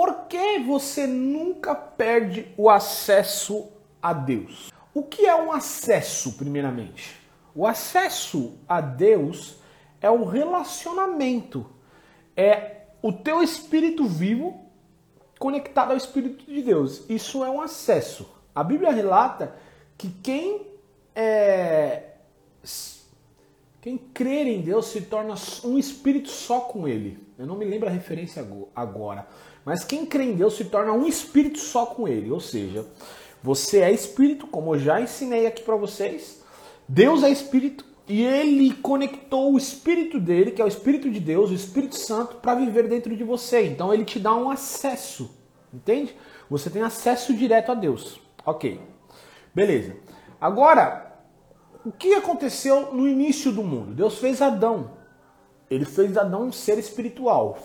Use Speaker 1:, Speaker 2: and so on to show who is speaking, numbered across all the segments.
Speaker 1: por que você nunca perde o acesso a Deus? O que é um acesso, primeiramente? O acesso a Deus é o relacionamento, é o teu espírito vivo conectado ao Espírito de Deus. Isso é um acesso. A Bíblia relata que quem é, quem crer em Deus se torna um espírito só com Ele. Eu não me lembro a referência agora, mas quem crê em Deus se torna um espírito só com Ele. Ou seja, você é espírito, como eu já ensinei aqui para vocês. Deus é espírito e Ele conectou o espírito dele, que é o Espírito de Deus, o Espírito Santo, para viver dentro de você. Então Ele te dá um acesso, entende? Você tem acesso direto a Deus. Ok, beleza. Agora o que aconteceu no início do mundo? Deus fez Adão. Ele fez Adão um ser espiritual,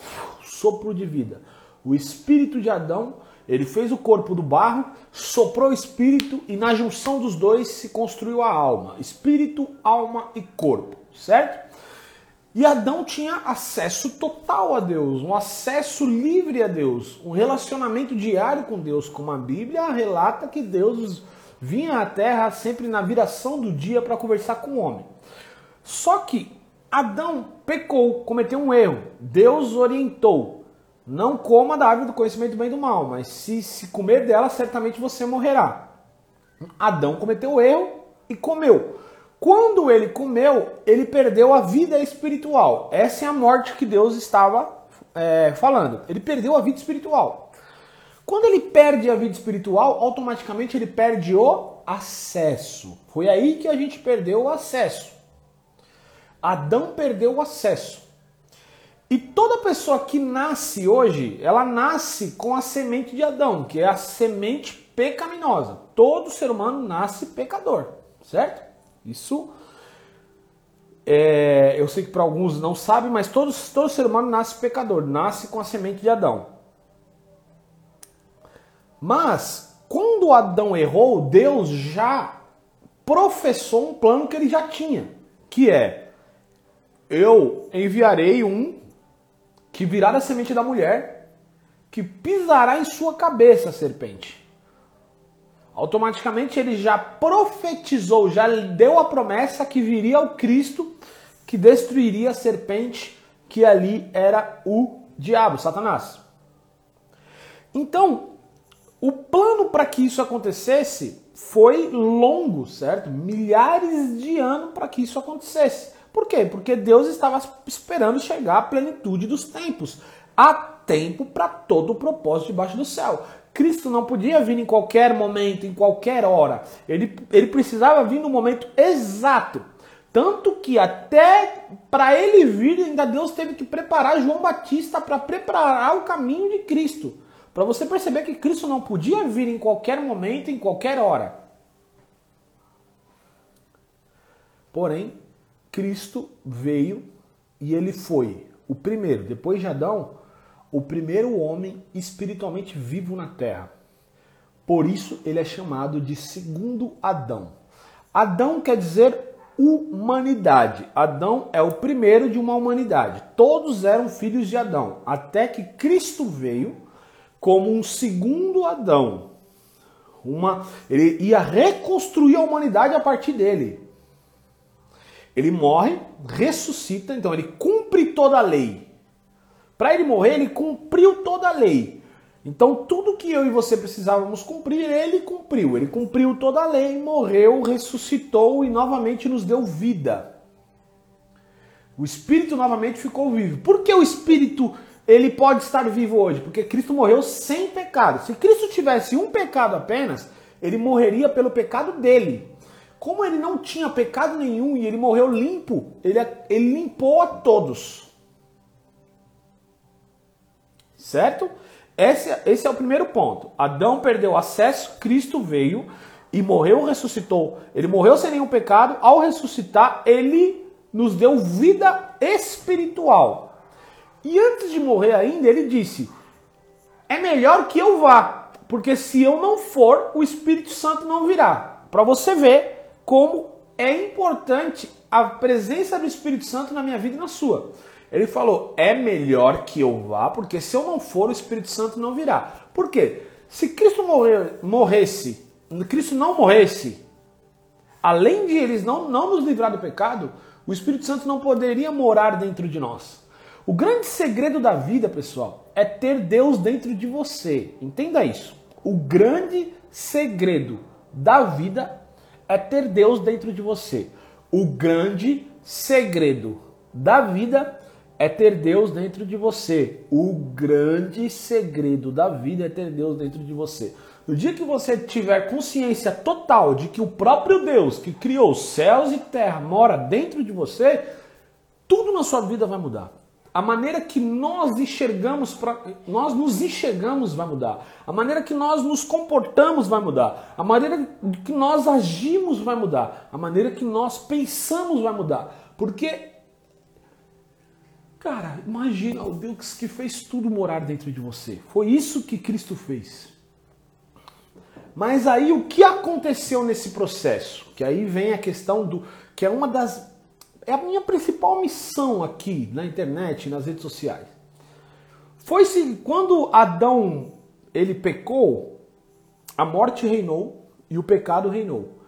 Speaker 1: sopro de vida. O espírito de Adão, ele fez o corpo do barro, soprou o espírito e na junção dos dois se construiu a alma. Espírito, alma e corpo, certo? E Adão tinha acesso total a Deus, um acesso livre a Deus, um relacionamento diário com Deus, como a Bíblia relata que Deus vinha à terra sempre na viração do dia para conversar com o homem. Só que Adão pecou, cometeu um erro. Deus orientou: não coma da árvore do conhecimento do bem e do mal, mas se, se comer dela, certamente você morrerá. Adão cometeu o erro e comeu. Quando ele comeu, ele perdeu a vida espiritual. Essa é a morte que Deus estava é, falando. Ele perdeu a vida espiritual. Quando ele perde a vida espiritual, automaticamente ele perde o acesso. Foi aí que a gente perdeu o acesso. Adão perdeu o acesso. E toda pessoa que nasce hoje, ela nasce com a semente de Adão, que é a semente pecaminosa. Todo ser humano nasce pecador, certo? Isso é, eu sei que para alguns não sabem, mas todo, todo ser humano nasce pecador, nasce com a semente de Adão. Mas, quando Adão errou, Deus já professou um plano que ele já tinha, que é: eu enviarei um que virá da semente da mulher, que pisará em sua cabeça a serpente. Automaticamente ele já profetizou, já deu a promessa que viria o Cristo que destruiria a serpente, que ali era o diabo, Satanás. Então, o plano para que isso acontecesse foi longo, certo? Milhares de anos para que isso acontecesse. Por quê? Porque Deus estava esperando chegar à plenitude dos tempos. Há tempo para todo o propósito debaixo do céu. Cristo não podia vir em qualquer momento, em qualquer hora. Ele, ele precisava vir no momento exato. Tanto que até para ele vir, ainda Deus teve que preparar João Batista para preparar o caminho de Cristo. Para você perceber que Cristo não podia vir em qualquer momento, em qualquer hora. Porém, Cristo veio e ele foi o primeiro, depois de Adão, o primeiro homem espiritualmente vivo na terra. Por isso ele é chamado de segundo Adão. Adão quer dizer humanidade. Adão é o primeiro de uma humanidade. Todos eram filhos de Adão, até que Cristo veio como um segundo Adão. Uma, ele ia reconstruir a humanidade a partir dele. Ele morre, ressuscita, então ele cumpre toda a lei. Para ele morrer, ele cumpriu toda a lei. Então tudo que eu e você precisávamos cumprir, ele cumpriu. Ele cumpriu toda a lei, morreu, ressuscitou e novamente nos deu vida. O espírito novamente ficou vivo. Por que o espírito ele pode estar vivo hoje? Porque Cristo morreu sem pecado. Se Cristo tivesse um pecado apenas, ele morreria pelo pecado dele. Como ele não tinha pecado nenhum e ele morreu limpo, ele, ele limpou a todos. Certo? Esse, esse é o primeiro ponto. Adão perdeu acesso, Cristo veio e morreu, ressuscitou. Ele morreu sem nenhum pecado. Ao ressuscitar, ele nos deu vida espiritual. E antes de morrer ainda, ele disse: É melhor que eu vá, porque se eu não for, o Espírito Santo não virá. Para você ver como é importante a presença do Espírito Santo na minha vida e na sua. Ele falou: é melhor que eu vá, porque se eu não for, o Espírito Santo não virá. Por quê? Se Cristo morrer, morresse, Cristo não morresse, além de eles não, não nos livrar do pecado, o Espírito Santo não poderia morar dentro de nós. O grande segredo da vida, pessoal, é ter Deus dentro de você. Entenda isso. O grande segredo da vida é ter Deus dentro de você. O grande segredo da vida é ter Deus dentro de você. O grande segredo da vida é ter Deus dentro de você. No dia que você tiver consciência total de que o próprio Deus que criou céus e terra mora dentro de você, tudo na sua vida vai mudar. A maneira que nós enxergamos, nós nos enxergamos vai mudar. A maneira que nós nos comportamos vai mudar. A maneira que nós agimos vai mudar. A maneira que nós pensamos vai mudar. Porque, cara, imagina o Deus que fez tudo morar dentro de você. Foi isso que Cristo fez. Mas aí o que aconteceu nesse processo? Que aí vem a questão do. que é uma das. É a minha principal missão aqui na internet, nas redes sociais. Foi se quando Adão ele pecou, a morte reinou e o pecado reinou.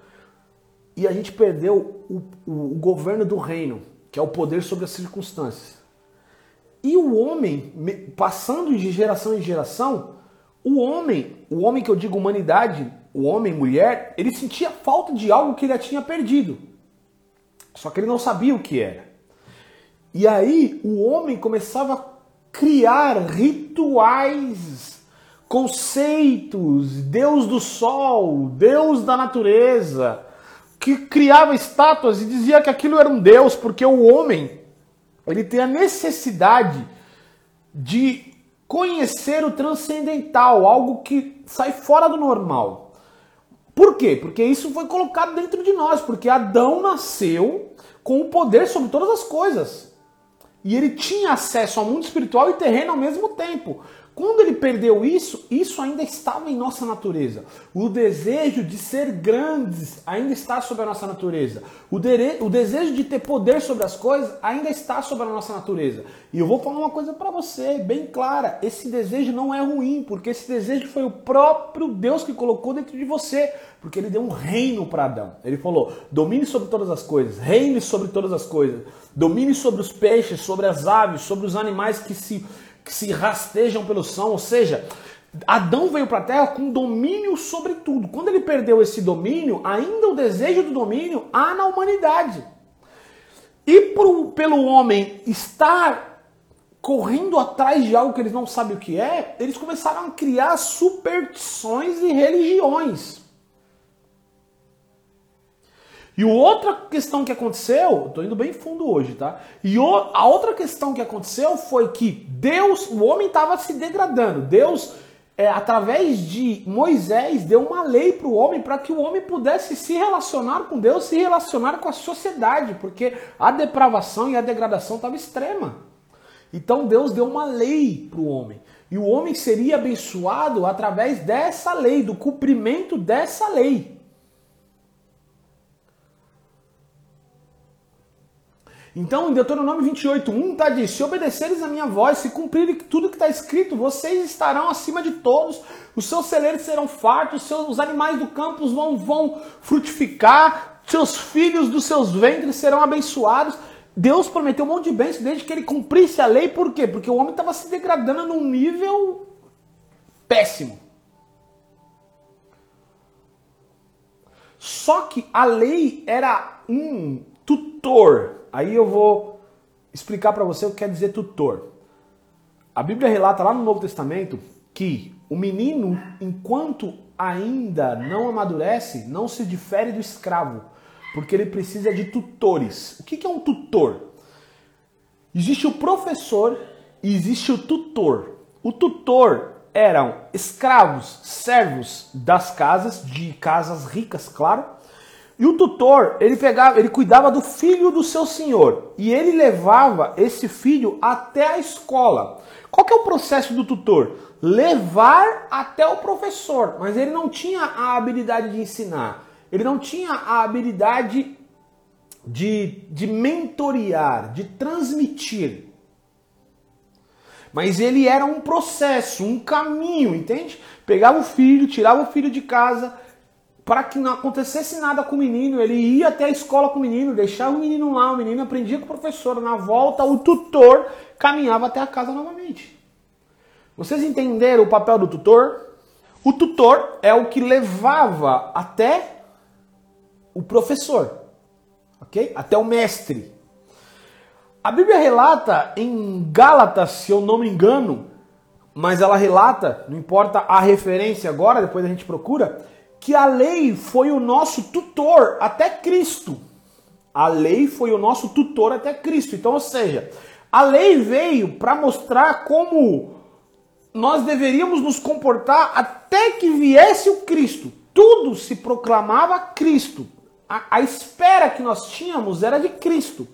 Speaker 1: E a gente perdeu o, o, o governo do reino, que é o poder sobre as circunstâncias. E o homem, passando de geração em geração, o homem, o homem que eu digo humanidade, o homem, mulher, ele sentia falta de algo que ele já tinha perdido. Só que ele não sabia o que era. E aí o homem começava a criar rituais, conceitos, Deus do sol, Deus da natureza, que criava estátuas e dizia que aquilo era um Deus, porque o homem ele tem a necessidade de conhecer o transcendental, algo que sai fora do normal. Por quê? Porque isso foi colocado dentro de nós, porque Adão nasceu com o poder sobre todas as coisas. E ele tinha acesso ao mundo espiritual e terreno ao mesmo tempo. Quando ele perdeu isso, isso ainda estava em nossa natureza. O desejo de ser grandes ainda está sobre a nossa natureza. O, de o desejo de ter poder sobre as coisas ainda está sobre a nossa natureza. E eu vou falar uma coisa para você, bem clara: esse desejo não é ruim, porque esse desejo foi o próprio Deus que colocou dentro de você. Porque ele deu um reino para Adão. Ele falou: domine sobre todas as coisas, reine sobre todas as coisas, domine sobre os peixes, sobre as aves, sobre os animais que se que se rastejam pelo são, ou seja, Adão veio para a terra com domínio sobre tudo. Quando ele perdeu esse domínio, ainda o desejo do domínio há na humanidade. E pelo homem estar correndo atrás de algo que eles não sabem o que é, eles começaram a criar superstições e religiões. E outra questão que aconteceu, estou indo bem fundo hoje, tá? E o, a outra questão que aconteceu foi que Deus, o homem estava se degradando. Deus, é, através de Moisés, deu uma lei para o homem para que o homem pudesse se relacionar com Deus, se relacionar com a sociedade, porque a depravação e a degradação estavam extrema. Então Deus deu uma lei para o homem. E o homem seria abençoado através dessa lei, do cumprimento dessa lei. Então, em Deuteronômio 28, 1 está diz: Se obedeceres a minha voz, se cumprirem tudo que está escrito, vocês estarão acima de todos, os seus celeiros serão fartos, os, seus, os animais do campo vão, vão frutificar, seus filhos dos seus ventres serão abençoados. Deus prometeu um monte de bênçãos desde que ele cumprisse a lei, por quê? Porque o homem estava se degradando num nível péssimo. Só que a lei era um tutor Aí eu vou explicar para você o que quer dizer tutor. A Bíblia relata lá no Novo Testamento que o menino, enquanto ainda não amadurece, não se difere do escravo, porque ele precisa de tutores. O que é um tutor? Existe o professor e existe o tutor. O tutor eram escravos, servos das casas, de casas ricas, claro, e o tutor, ele pegava, ele cuidava do filho do seu senhor e ele levava esse filho até a escola. Qual que é o processo do tutor? Levar até o professor, mas ele não tinha a habilidade de ensinar. Ele não tinha a habilidade de, de mentorear, de transmitir. Mas ele era um processo, um caminho, entende? Pegava o filho, tirava o filho de casa, para que não acontecesse nada com o menino, ele ia até a escola com o menino, deixava o menino lá, o menino aprendia com o professor, na volta o tutor caminhava até a casa novamente. Vocês entenderam o papel do tutor? O tutor é o que levava até o professor, ok? Até o mestre. A Bíblia relata em Gálatas, se eu não me engano, mas ela relata, não importa a referência agora, depois a gente procura, que a lei foi o nosso tutor até Cristo. A lei foi o nosso tutor até Cristo. Então, ou seja, a lei veio para mostrar como nós deveríamos nos comportar até que viesse o Cristo. Tudo se proclamava Cristo. A, a espera que nós tínhamos era de Cristo.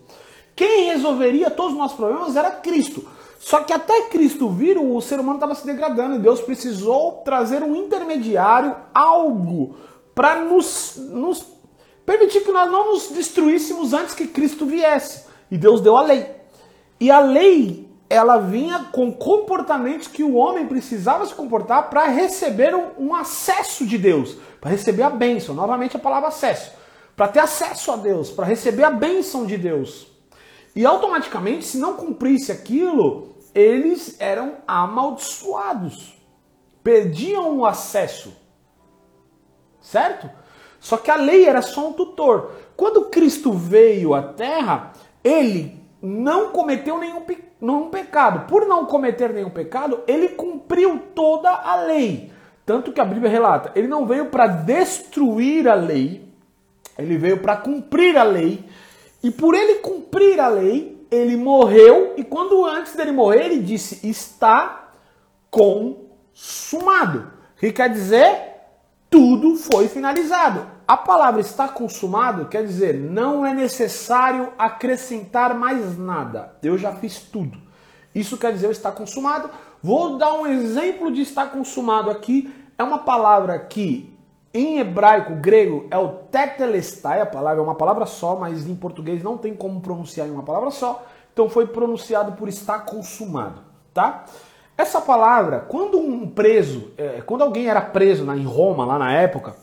Speaker 1: Quem resolveria todos os nossos problemas era Cristo. Só que até Cristo vir, o ser humano estava se degradando e Deus precisou trazer um intermediário, algo, para nos, nos permitir que nós não nos destruíssemos antes que Cristo viesse. E Deus deu a lei. E a lei, ela vinha com comportamentos que o homem precisava se comportar para receber um, um acesso de Deus, para receber a bênção. Novamente a palavra acesso. Para ter acesso a Deus, para receber a bênção de Deus. E automaticamente, se não cumprisse aquilo, eles eram amaldiçoados. Perdiam o acesso. Certo? Só que a lei era só um tutor. Quando Cristo veio à terra, ele não cometeu nenhum, nenhum pecado. Por não cometer nenhum pecado, ele cumpriu toda a lei. Tanto que a Bíblia relata, ele não veio para destruir a lei, ele veio para cumprir a lei. E por ele cumprir a lei, ele morreu. E quando antes dele morrer, ele disse: Está consumado. Que quer dizer? Tudo foi finalizado. A palavra está consumado quer dizer não é necessário acrescentar mais nada. Eu já fiz tudo. Isso quer dizer está consumado. Vou dar um exemplo de estar consumado aqui. É uma palavra que em hebraico, grego, é o tetelestai, a palavra é uma palavra só, mas em português não tem como pronunciar em uma palavra só. Então foi pronunciado por estar consumado, tá? Essa palavra, quando um preso, é, quando alguém era preso na, em Roma, lá na época,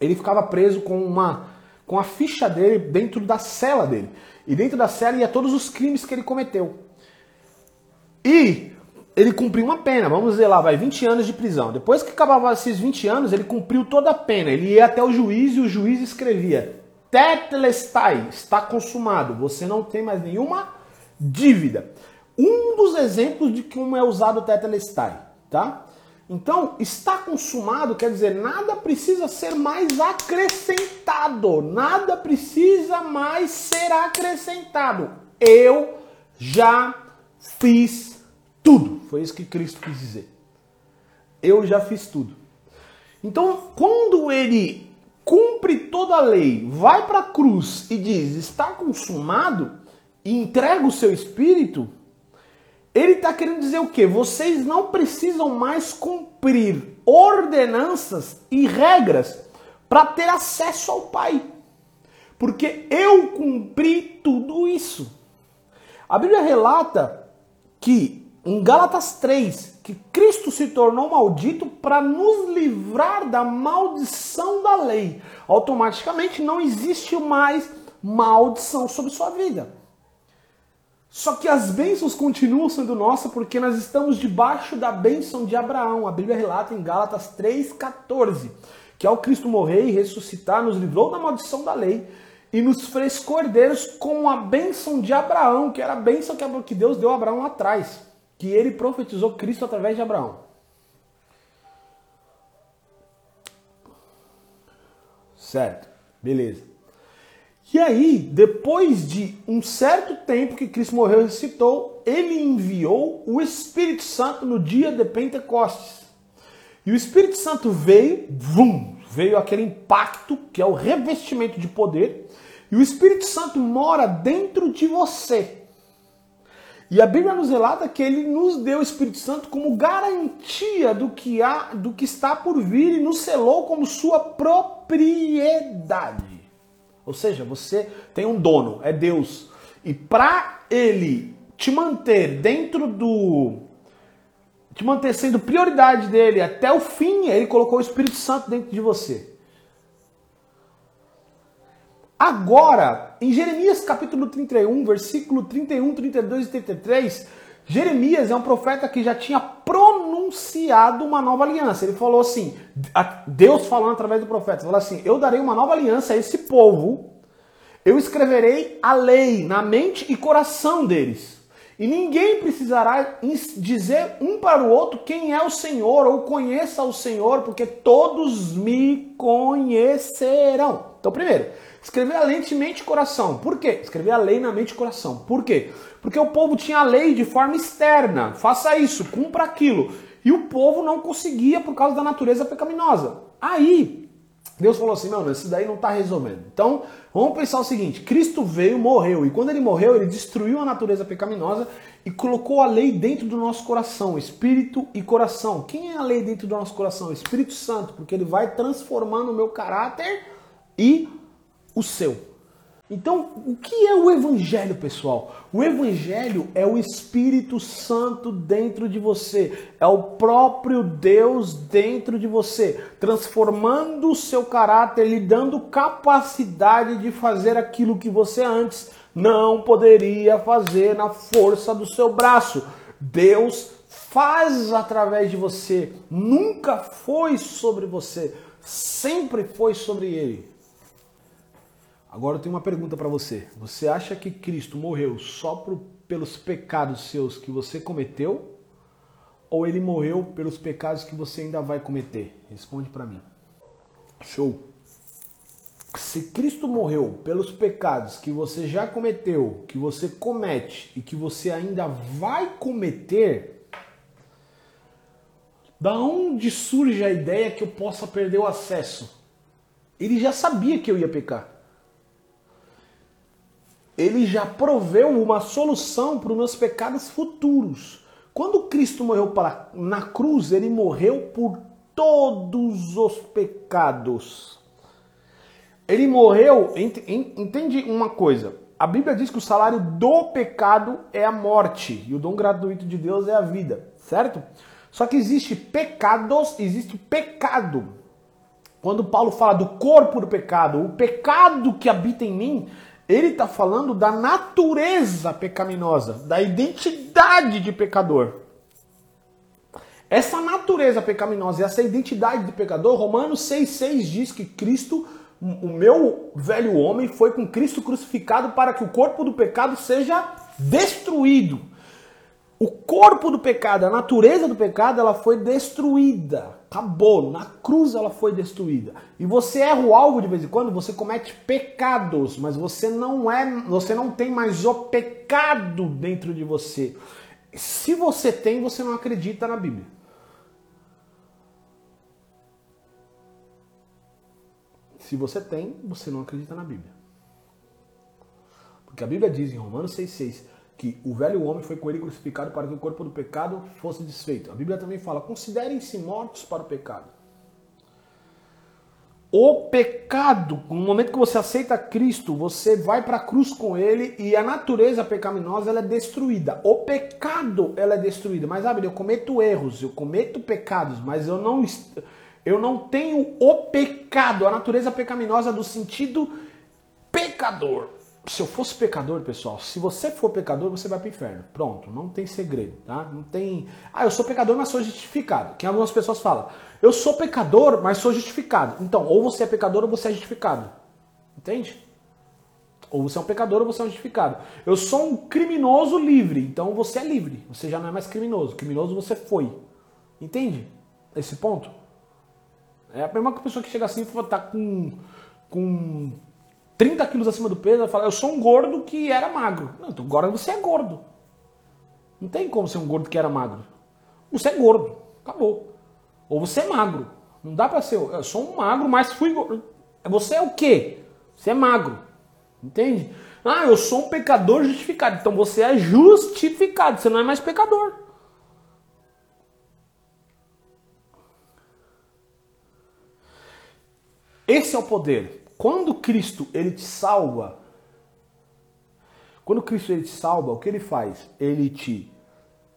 Speaker 1: ele ficava preso com uma com a ficha dele dentro da cela dele. E dentro da cela ia todos os crimes que ele cometeu. E ele cumpriu uma pena, vamos dizer lá, vai 20 anos de prisão. Depois que acabava esses 20 anos, ele cumpriu toda a pena. Ele ia até o juiz e o juiz escrevia: Tetelestai, está consumado, você não tem mais nenhuma dívida. Um dos exemplos de como é usado o Tetelestai, tá? Então, está consumado quer dizer nada precisa ser mais acrescentado, nada precisa mais ser acrescentado. Eu já fiz tudo. Foi isso que Cristo quis dizer. Eu já fiz tudo. Então, quando ele cumpre toda a lei, vai para a cruz e diz: está consumado, e entrega o seu espírito, ele está querendo dizer o quê? Vocês não precisam mais cumprir ordenanças e regras para ter acesso ao Pai. Porque eu cumpri tudo isso. A Bíblia relata que em Gálatas 3, que Cristo se tornou maldito para nos livrar da maldição da lei. Automaticamente não existe mais maldição sobre sua vida. Só que as bênçãos continuam sendo nossas porque nós estamos debaixo da bênção de Abraão. A Bíblia relata em Gálatas 3,14 que ao Cristo morrer e ressuscitar, nos livrou da maldição da lei e nos fez cordeiros com a bênção de Abraão, que era a bênção que Deus deu a Abraão atrás, que ele profetizou Cristo através de Abraão. Certo, beleza. E aí, depois de um certo tempo que Cristo morreu e ressuscitou, ele enviou o Espírito Santo no dia de Pentecostes. E o Espírito Santo veio, vum, veio aquele impacto que é o revestimento de poder, e o Espírito Santo mora dentro de você. E a Bíblia nos relata que ele nos deu o Espírito Santo como garantia do que há, do que está por vir e nos selou como sua propriedade. Ou seja, você tem um dono, é Deus. E para ele te manter dentro do te manter sendo prioridade dele até o fim, ele colocou o Espírito Santo dentro de você. Agora, em Jeremias capítulo 31, versículo 31, 32 e 33, Jeremias é um profeta que já tinha pronunciado uma nova aliança. Ele falou assim, Deus falando através do profeta, falou assim: "Eu darei uma nova aliança a esse povo. Eu escreverei a lei na mente e coração deles." E ninguém precisará dizer um para o outro quem é o Senhor ou conheça o Senhor, porque todos me conhecerão. Então, primeiro, escrever a lei de mente e coração. Por quê? Escrever a lei na mente e coração. Por quê? Porque o povo tinha a lei de forma externa. Faça isso, cumpra aquilo. E o povo não conseguia por causa da natureza pecaminosa. Aí, Deus falou assim: não, isso daí não está resolvendo. Então, vamos pensar o seguinte: Cristo veio, morreu, e quando ele morreu, ele destruiu a natureza pecaminosa e colocou a lei dentro do nosso coração, espírito e coração. Quem é a lei dentro do nosso coração? Espírito Santo, porque ele vai transformando o meu caráter e o seu. Então, o que é o Evangelho, pessoal? O Evangelho é o Espírito Santo dentro de você, é o próprio Deus dentro de você, transformando o seu caráter, lhe dando capacidade de fazer aquilo que você antes não poderia fazer na força do seu braço. Deus faz através de você, nunca foi sobre você, sempre foi sobre ele. Agora eu tenho uma pergunta para você. Você acha que Cristo morreu só por, pelos pecados seus que você cometeu? Ou ele morreu pelos pecados que você ainda vai cometer? Responde para mim. Show. Se Cristo morreu pelos pecados que você já cometeu, que você comete e que você ainda vai cometer, da onde surge a ideia que eu possa perder o acesso? Ele já sabia que eu ia pecar ele já proveu uma solução para os meus pecados futuros. Quando Cristo morreu na cruz, ele morreu por todos os pecados. Ele morreu, entende uma coisa? A Bíblia diz que o salário do pecado é a morte e o dom gratuito de Deus é a vida, certo? Só que existe pecados, existe pecado. Quando Paulo fala do corpo do pecado, o pecado que habita em mim ele está falando da natureza pecaminosa, da identidade de pecador. Essa natureza pecaminosa e essa identidade de pecador, Romanos 6,6 diz que Cristo, o meu velho homem, foi com Cristo crucificado para que o corpo do pecado seja destruído. O corpo do pecado, a natureza do pecado, ela foi destruída. Acabou. Na cruz ela foi destruída. E você erra o alvo de vez em quando, você comete pecados, mas você não é, você não tem mais o pecado dentro de você. Se você tem, você não acredita na Bíblia. Se você tem, você não acredita na Bíblia. Porque a Bíblia diz em Romanos 6,6 que o velho homem foi com ele crucificado para que o corpo do pecado fosse desfeito. A Bíblia também fala: considerem-se mortos para o pecado. O pecado, no momento que você aceita Cristo, você vai para a cruz com ele e a natureza pecaminosa ela é destruída. O pecado ela é destruída. Mas, sabe, eu cometo erros, eu cometo pecados, mas eu não, eu não tenho o pecado, a natureza pecaminosa do sentido pecador se eu fosse pecador, pessoal, se você for pecador, você vai para o inferno. Pronto, não tem segredo, tá? Não tem. Ah, eu sou pecador, mas sou justificado. Que algumas pessoas falam, eu sou pecador, mas sou justificado. Então, ou você é pecador ou você é justificado. Entende? Ou você é um pecador ou você é um justificado. Eu sou um criminoso livre, então você é livre. Você já não é mais criminoso. Criminoso você foi. Entende? Esse ponto? É a mesma pessoa que chega assim e tá com, com 30 quilos acima do peso, vai falar, eu sou um gordo que era magro. Não, então agora você é gordo. Não tem como ser um gordo que era magro. Você é gordo. Acabou. Ou você é magro. Não dá pra ser. Eu sou um magro, mas fui gordo. Você é o quê? Você é magro. Entende? Ah, eu sou um pecador justificado. Então você é justificado. Você não é mais pecador. Esse é o poder. Quando Cristo ele te salva, Quando Cristo ele te salva, o que ele faz? Ele te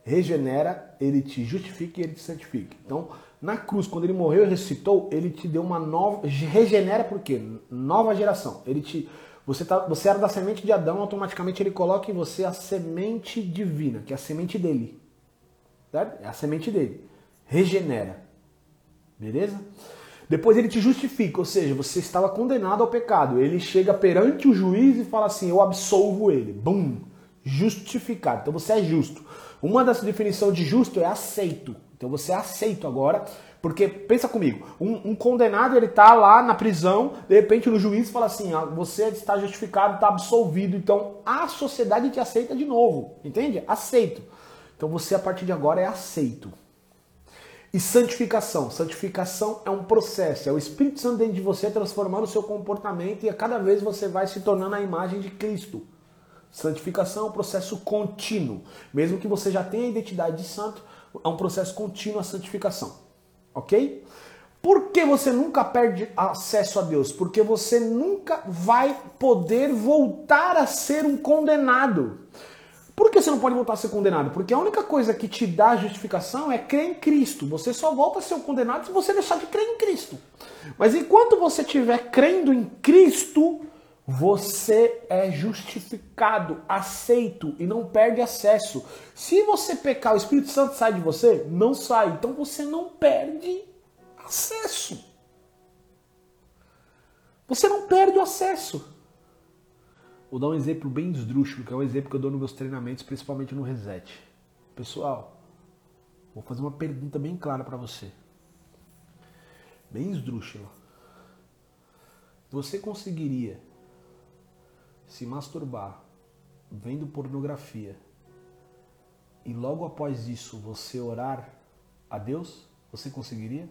Speaker 1: regenera, ele te justifica e ele te santifica. Então, na cruz, quando ele morreu e ressuscitou, ele te deu uma nova. Regenera por quê? Nova geração. Ele te. Você, tá, você era da semente de Adão, automaticamente ele coloca em você a semente divina, que é a semente dele. Certo? É a semente dele. Regenera. Beleza? Depois ele te justifica, ou seja, você estava condenado ao pecado. Ele chega perante o juiz e fala assim: Eu absolvo ele. Bum! Justificado. Então você é justo. Uma das definições de justo é aceito. Então você é aceito agora, porque pensa comigo, um, um condenado ele está lá na prisão, de repente o juiz fala assim, ah, você está justificado, está absolvido, então a sociedade te aceita de novo, entende? Aceito. Então você a partir de agora é aceito. E santificação. Santificação é um processo, é o Espírito Santo dentro de você transformando o seu comportamento e a cada vez você vai se tornando a imagem de Cristo. Santificação é um processo contínuo. Mesmo que você já tenha a identidade de santo, é um processo contínuo a santificação. Ok? Por que você nunca perde acesso a Deus? Porque você nunca vai poder voltar a ser um condenado. Por que você não pode voltar a ser condenado? Porque a única coisa que te dá justificação é crer em Cristo. Você só volta a ser um condenado se você deixar de crer em Cristo. Mas enquanto você estiver crendo em Cristo, você é justificado, aceito e não perde acesso. Se você pecar, o Espírito Santo sai de você? Não sai. Então você não perde acesso. Você não perde o acesso. Vou dar um exemplo bem esdrúxulo, que é um exemplo que eu dou nos meus treinamentos, principalmente no Reset. Pessoal, vou fazer uma pergunta bem clara para você. Bem esdrúxula. Você conseguiria se masturbar vendo pornografia e logo após isso você orar a Deus, você conseguiria?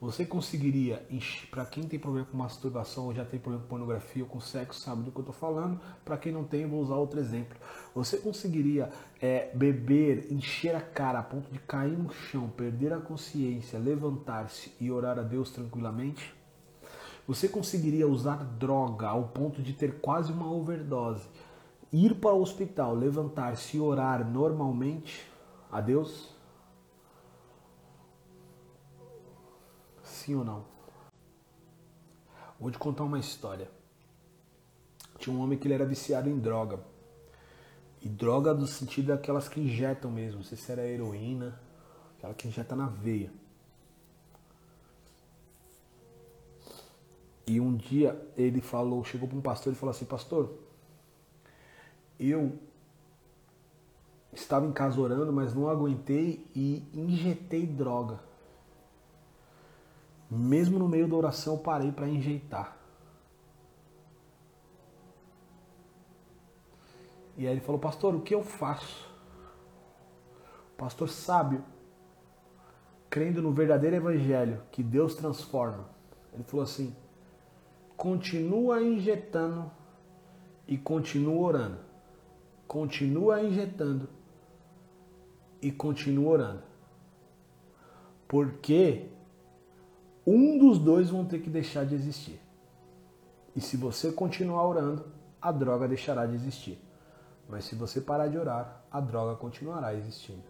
Speaker 1: Você conseguiria, para quem tem problema com masturbação ou já tem problema com pornografia ou com sexo, sabe do que eu estou falando. Para quem não tem, vou usar outro exemplo. Você conseguiria é, beber, encher a cara a ponto de cair no chão, perder a consciência, levantar-se e orar a Deus tranquilamente? Você conseguiria usar droga ao ponto de ter quase uma overdose, ir para o hospital, levantar-se e orar normalmente a Deus? Sim ou não? Vou te contar uma história. Tinha um homem que ele era viciado em droga. E droga no sentido daquelas que injetam mesmo. Não sei se era heroína, aquela que injeta na veia. E um dia ele falou, chegou para um pastor e falou assim, pastor, eu estava em casa orando, mas não aguentei e injetei droga. Mesmo no meio da oração, eu parei para injetar. E aí ele falou, pastor, o que eu faço? Pastor sábio, crendo no verdadeiro evangelho que Deus transforma, ele falou assim: continua injetando e continua orando. Continua injetando e continua orando. Porque um dos dois vão ter que deixar de existir. E se você continuar orando, a droga deixará de existir. Mas se você parar de orar, a droga continuará existindo.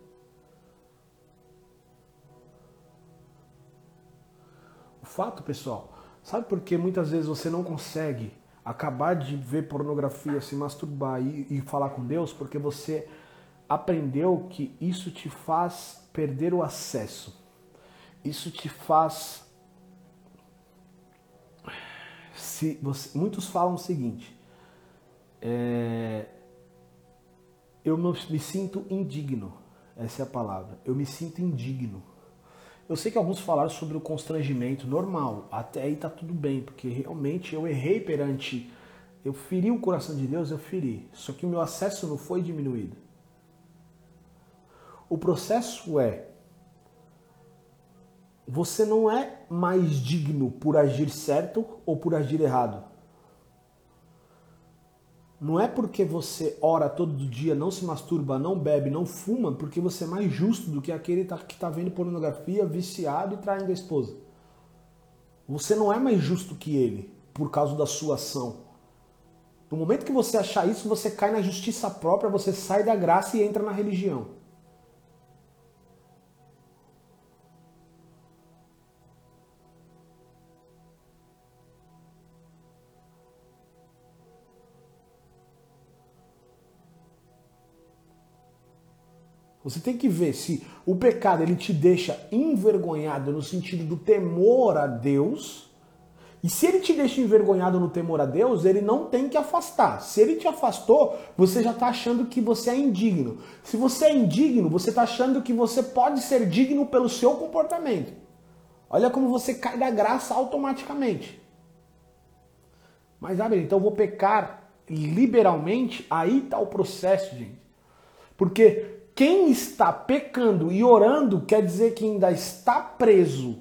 Speaker 1: O fato, pessoal, Sabe por que muitas vezes você não consegue acabar de ver pornografia, se masturbar e, e falar com Deus? Porque você aprendeu que isso te faz perder o acesso. Isso te faz. Se você, muitos falam o seguinte: é, eu me sinto indigno. Essa é a palavra. Eu me sinto indigno. Eu sei que alguns falaram sobre o constrangimento normal, até aí tá tudo bem, porque realmente eu errei perante. Eu feri o coração de Deus, eu feri. Só que o meu acesso não foi diminuído. O processo é. Você não é mais digno por agir certo ou por agir errado. Não é porque você ora todo dia, não se masturba, não bebe, não fuma, porque você é mais justo do que aquele tá, que está vendo pornografia, viciado e traindo a esposa. Você não é mais justo que ele por causa da sua ação. No momento que você achar isso, você cai na justiça própria, você sai da graça e entra na religião. Você tem que ver se o pecado ele te deixa envergonhado no sentido do temor a Deus. E se ele te deixa envergonhado no temor a Deus, ele não tem que afastar. Se ele te afastou, você já está achando que você é indigno. Se você é indigno, você está achando que você pode ser digno pelo seu comportamento. Olha como você cai da graça automaticamente. Mas, ah, então eu vou pecar liberalmente? Aí está o processo, gente. Porque quem está pecando e orando quer dizer que ainda está preso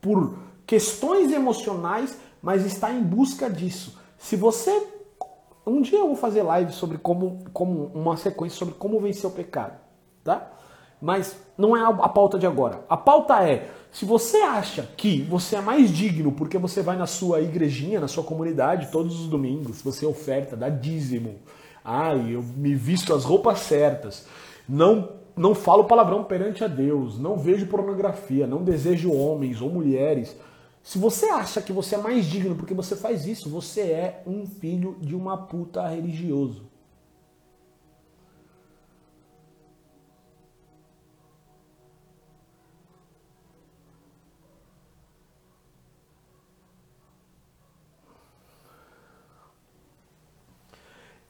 Speaker 1: por questões emocionais, mas está em busca disso. Se você. Um dia eu vou fazer live sobre como, como uma sequência sobre como vencer o pecado, tá? Mas não é a pauta de agora. A pauta é: se você acha que você é mais digno porque você vai na sua igrejinha, na sua comunidade todos os domingos, você oferta, dá dízimo, ai, eu me visto as roupas certas, não não falo palavrão perante a Deus, não vejo pornografia, não desejo homens ou mulheres. Se você acha que você é mais digno porque você faz isso, você é um filho de uma puta religioso.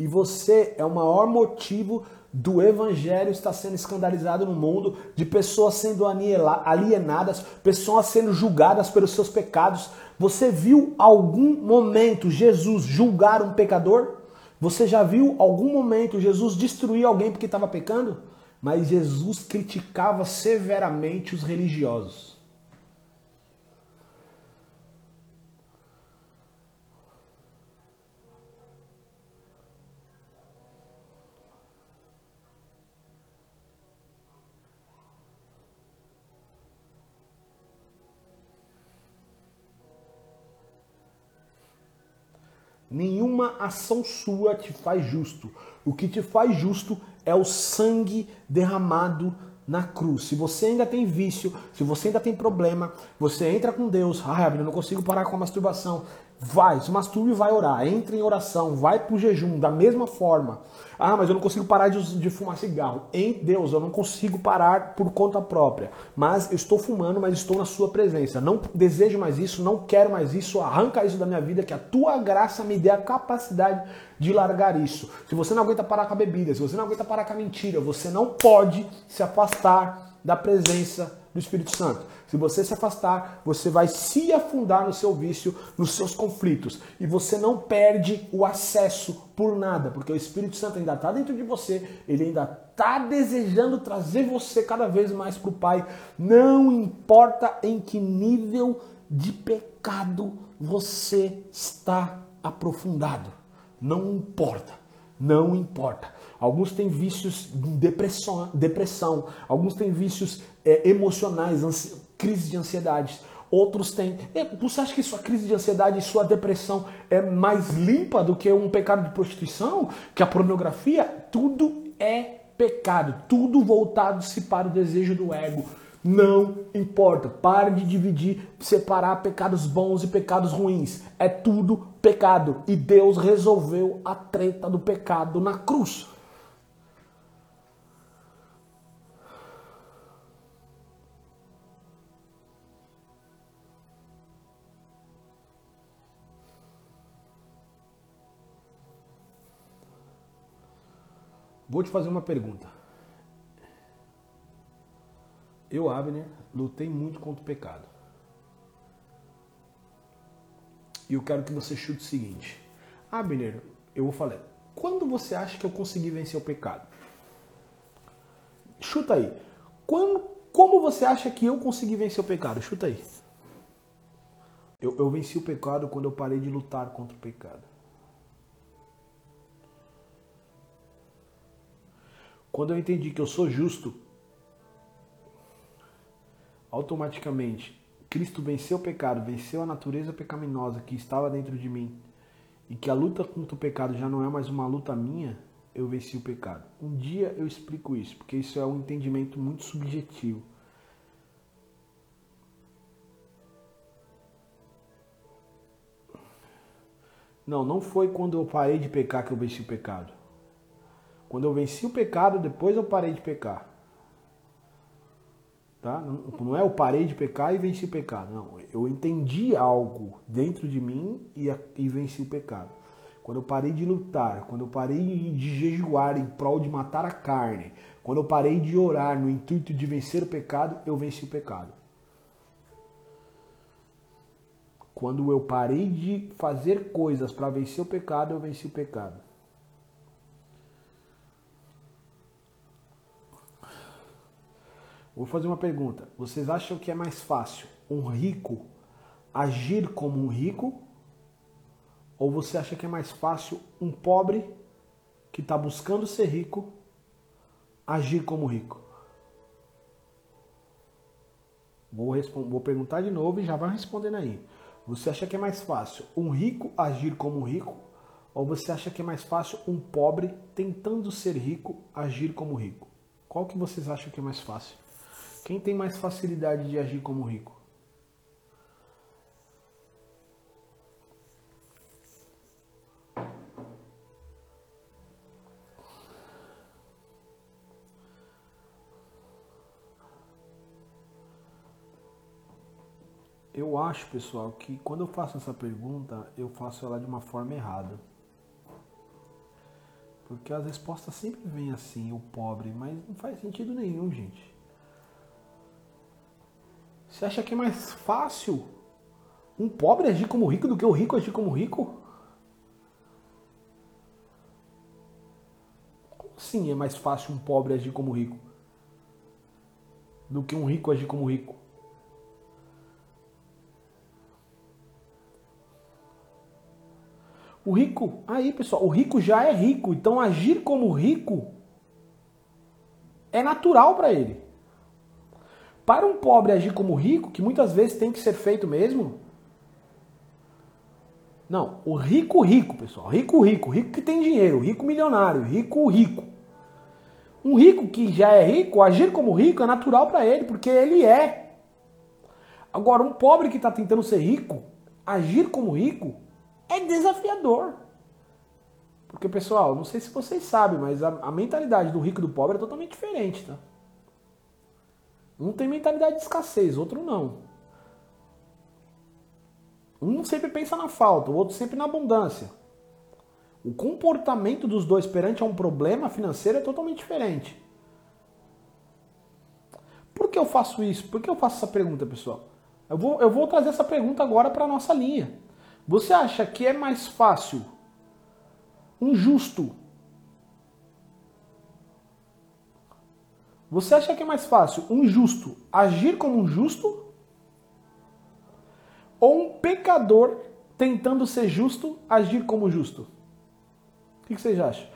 Speaker 1: E você é o maior motivo do evangelho estar sendo escandalizado no mundo, de pessoas sendo alienadas, pessoas sendo julgadas pelos seus pecados. Você viu algum momento Jesus julgar um pecador? Você já viu algum momento Jesus destruir alguém porque estava pecando? Mas Jesus criticava severamente os religiosos. Nenhuma ação sua te faz justo. O que te faz justo é o sangue derramado na cruz. Se você ainda tem vício, se você ainda tem problema, você entra com Deus. Ah, eu não consigo parar com a masturbação. Vai, se masturbe vai orar. Entre em oração, vai pro jejum, da mesma forma. Ah, mas eu não consigo parar de, de, fumar cigarro. Em Deus, eu não consigo parar por conta própria. Mas eu estou fumando, mas estou na sua presença. Não desejo mais isso, não quero mais isso. Arranca isso da minha vida, que a tua graça me dê a capacidade de largar isso. Se você não aguenta parar com a bebida, se você não aguenta parar com a mentira, você não pode se afastar da presença do Espírito Santo. Se você se afastar, você vai se afundar no seu vício, nos seus conflitos. E você não perde o acesso por nada, porque o Espírito Santo ainda está dentro de você, ele ainda está desejando trazer você cada vez mais para o Pai. Não importa em que nível de pecado você está aprofundado. Não importa. Não importa. Alguns têm vícios de depressão, depressão. alguns têm vícios é, emocionais, crise de ansiedade. Outros têm. É, você acha que sua crise de ansiedade e sua depressão é mais limpa do que um pecado de prostituição? Que a pornografia? Tudo é pecado. Tudo voltado-se para o desejo do ego. Não importa. Pare de dividir, separar pecados bons e pecados ruins. É tudo pecado. E Deus resolveu a treta do pecado na cruz. Vou te fazer uma pergunta. Eu, Abner, lutei muito contra o pecado. E eu quero que você chute o seguinte. Abner, eu vou falar. Quando você acha que eu consegui vencer o pecado? Chuta aí. Quando, como você acha que eu consegui vencer o pecado? Chuta aí. Eu, eu venci o pecado quando eu parei de lutar contra o pecado. Quando eu entendi que eu sou justo, automaticamente Cristo venceu o pecado, venceu a natureza pecaminosa que estava dentro de mim e que a luta contra o pecado já não é mais uma luta minha, eu venci o pecado. Um dia eu explico isso, porque isso é um entendimento muito subjetivo. Não, não foi quando eu parei de pecar que eu venci o pecado. Quando eu venci o pecado, depois eu parei de pecar. Tá? Não é eu parei de pecar e venci o pecado. Não, eu entendi algo dentro de mim e, e venci o pecado. Quando eu parei de lutar, quando eu parei de jejuar em prol de matar a carne, quando eu parei de orar no intuito de vencer o pecado, eu venci o pecado. Quando eu parei de fazer coisas para vencer o pecado, eu venci o pecado. Vou fazer uma pergunta. Vocês acham que é mais fácil um rico agir como um rico? Ou você acha que é mais fácil um pobre que está buscando ser rico agir como rico? Vou, vou perguntar de novo e já vai respondendo aí. Você acha que é mais fácil um rico agir como um rico? Ou você acha que é mais fácil um pobre tentando ser rico agir como rico? Qual que vocês acham que é mais fácil? Quem tem mais facilidade de agir como rico? Eu acho, pessoal, que quando eu faço essa pergunta, eu faço ela de uma forma errada. Porque as respostas sempre vêm assim, o pobre, mas não faz sentido nenhum, gente. Você acha que é mais fácil um pobre agir como rico do que o rico agir como rico? Como assim é mais fácil um pobre agir como rico do que um rico agir como rico? O rico, aí pessoal, o rico já é rico, então agir como rico é natural para ele. Para um pobre agir como rico, que muitas vezes tem que ser feito mesmo. Não, o rico rico, pessoal. Rico rico, rico que tem dinheiro, rico milionário, rico rico. Um rico que já é rico, agir como rico é natural para ele, porque ele é. Agora, um pobre que está tentando ser rico, agir como rico, é desafiador. Porque, pessoal, não sei se vocês sabem, mas a, a mentalidade do rico e do pobre é totalmente diferente, tá? Um tem mentalidade de escassez, outro não. Um sempre pensa na falta, o outro sempre na abundância. O comportamento dos dois perante a um problema financeiro é totalmente diferente. Por que eu faço isso? Por que eu faço essa pergunta, pessoal? Eu vou, eu vou trazer essa pergunta agora para a nossa linha. Você acha que é mais fácil um justo Você acha que é mais fácil um justo agir como um justo? Ou um pecador tentando ser justo agir como justo? O que vocês acham?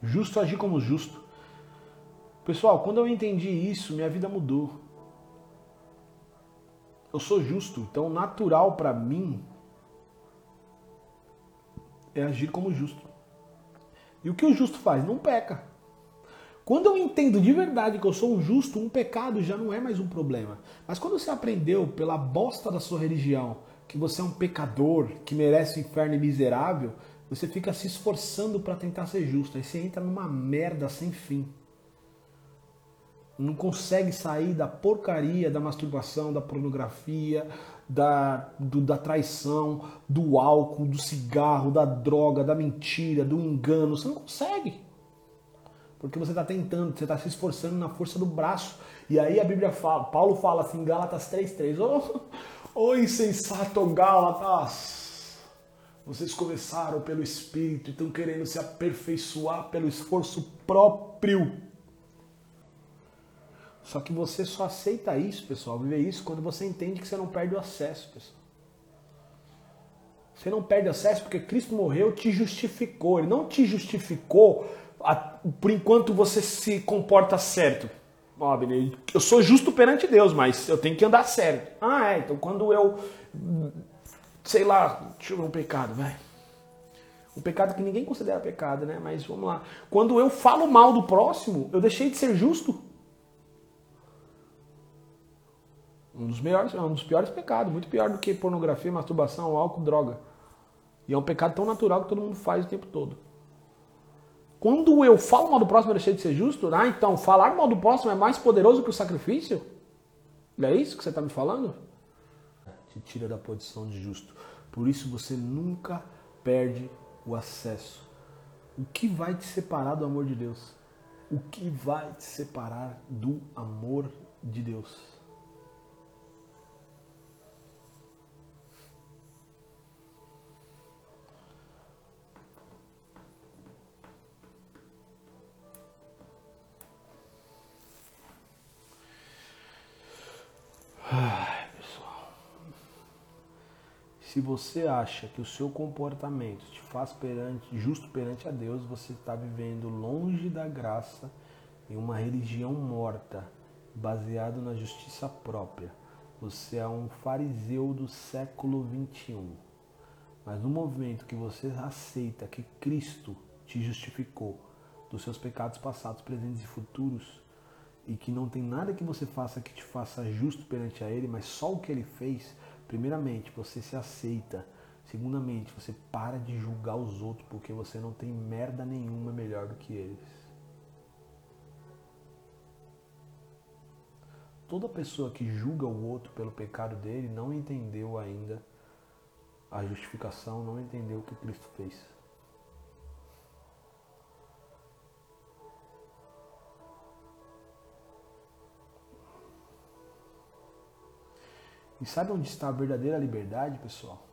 Speaker 1: Justo agir como justo. Pessoal, quando eu entendi isso, minha vida mudou. Eu sou justo, então natural para mim é agir como justo. E o que o justo faz? Não peca. Quando eu entendo de verdade que eu sou um justo, um pecado já não é mais um problema. Mas quando você aprendeu pela bosta da sua religião que você é um pecador, que merece o inferno e miserável, você fica se esforçando para tentar ser justo. Aí você entra numa merda sem fim. Não consegue sair da porcaria da masturbação, da pornografia, da, do, da traição, do álcool, do cigarro, da droga, da mentira, do engano. Você não consegue. Porque você está tentando, você está se esforçando na força do braço. E aí a Bíblia fala, Paulo fala assim, Gálatas 3,3, ô oh, oh, insensato Gálatas, vocês começaram pelo Espírito e estão querendo se aperfeiçoar pelo esforço próprio. Só que você só aceita isso, pessoal, viver isso quando você entende que você não perde o acesso, pessoal. Você não perde acesso porque Cristo morreu, te justificou. Ele não te justificou por enquanto você se comporta certo. Ó, eu sou justo perante Deus, mas eu tenho que andar certo. Ah, é, então quando eu, sei lá, deixa eu ver um pecado, vai. Um pecado que ninguém considera pecado, né? Mas vamos lá. Quando eu falo mal do próximo, eu deixei de ser justo. Um dos, melhores, um dos piores pecados, muito pior do que pornografia, masturbação, álcool, droga. E é um pecado tão natural que todo mundo faz o tempo todo. Quando eu falo mal do próximo, eu deixei de ser justo? Ah, então falar mal do próximo é mais poderoso que o sacrifício? É isso que você está me falando? Te tira da posição de justo. Por isso você nunca perde o acesso. O que vai te separar do amor de Deus? O que vai te separar do amor de Deus? Pessoal. Se você acha que o seu comportamento te faz perante, justo perante a Deus, você está vivendo longe da graça em uma religião morta, baseado na justiça própria. Você é um fariseu do século 21. Mas no momento que você aceita que Cristo te justificou dos seus pecados passados, presentes e futuros, e que não tem nada que você faça que te faça justo perante a Ele, mas só o que Ele fez, primeiramente, você se aceita. Segundamente, você para de julgar os outros porque você não tem merda nenhuma melhor do que eles. Toda pessoa que julga o outro pelo pecado dele não entendeu ainda a justificação, não entendeu o que Cristo fez. E sabe onde está a verdadeira liberdade, pessoal?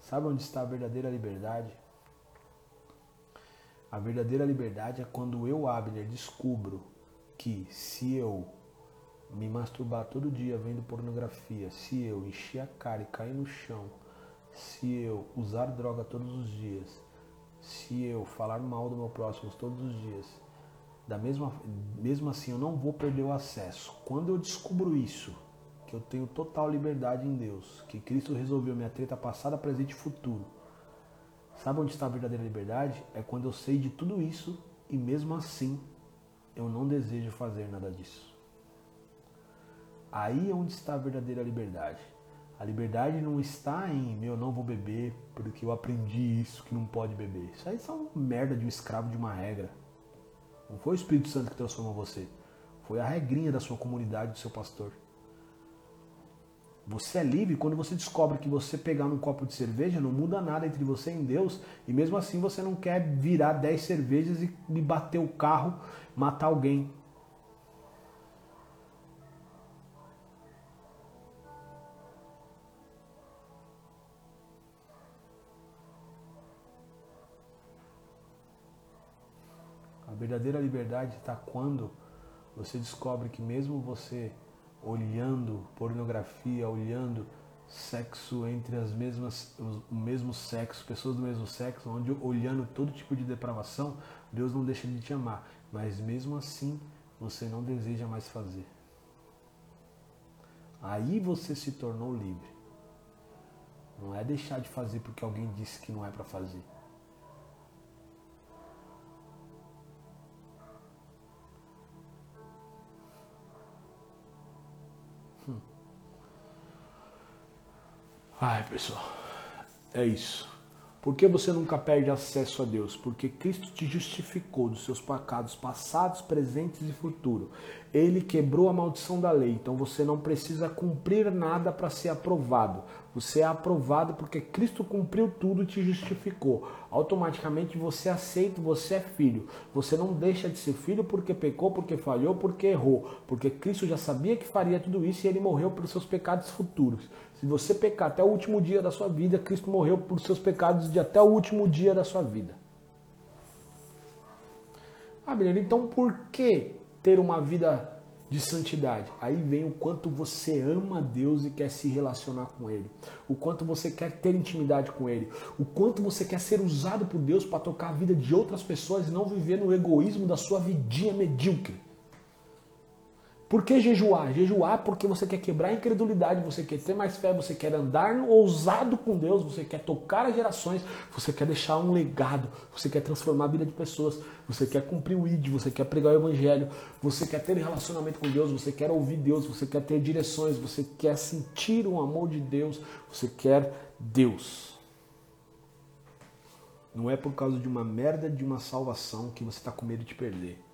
Speaker 1: Sabe onde está a verdadeira liberdade? A verdadeira liberdade é quando eu, Abner, descubro que se eu me masturbar todo dia vendo pornografia, se eu encher a cara e cair no chão, se eu usar droga todos os dias, se eu falar mal do meu próximo todos os dias, da mesma, mesmo assim eu não vou perder o acesso. Quando eu descubro isso, que eu tenho total liberdade em Deus, que Cristo resolveu minha treta passada, presente e futuro. Sabe onde está a verdadeira liberdade? É quando eu sei de tudo isso e mesmo assim eu não desejo fazer nada disso. Aí é onde está a verdadeira liberdade. A liberdade não está em meu não vou beber porque eu aprendi isso que não pode beber. Isso aí é só merda de um escravo de uma regra. Não foi o Espírito Santo que transformou você. Foi a regrinha da sua comunidade, do seu pastor. Você é livre quando você descobre que você pegar um copo de cerveja não muda nada entre você e Deus, e mesmo assim você não quer virar 10 cervejas e bater o carro, matar alguém. Verdadeira liberdade está quando você descobre que mesmo você olhando pornografia, olhando sexo entre as mesmas, o mesmo sexo, pessoas do mesmo sexo, onde olhando todo tipo de depravação, Deus não deixa de te amar, mas mesmo assim você não deseja mais fazer. Aí você se tornou livre. Não é deixar de fazer porque alguém disse que não é para fazer. Ai, pessoal, é isso. Por que você nunca perde acesso a Deus? Porque Cristo te justificou dos seus pecados passados, presentes e futuros. Ele quebrou a maldição da lei, então você não precisa cumprir nada para ser aprovado. Você é aprovado porque Cristo cumpriu tudo e te justificou. Automaticamente você aceita, você é filho. Você não deixa de ser filho porque pecou, porque falhou, porque errou. Porque Cristo já sabia que faria tudo isso e ele morreu pelos seus pecados futuros. Se você pecar até o último dia da sua vida, Cristo morreu por seus pecados de até o último dia da sua vida. Ah, beleza, então por que ter uma vida de santidade. Aí vem o quanto você ama Deus e quer se relacionar com Ele, o quanto você quer ter intimidade com Ele, o quanto você quer ser usado por Deus para tocar a vida de outras pessoas e não viver no egoísmo da sua vidinha medíocre. Por que jejuar? Jejuar porque você quer quebrar a incredulidade, você quer ter mais fé, você quer andar ousado com Deus, você quer tocar as gerações, você quer deixar um legado, você quer transformar a vida de pessoas, você quer cumprir o ID, você quer pregar o evangelho, você quer ter relacionamento com Deus, você quer ouvir Deus, você quer ter direções, você quer sentir o amor de Deus, você quer Deus. Não é por causa de uma merda de uma salvação que você está com medo de perder.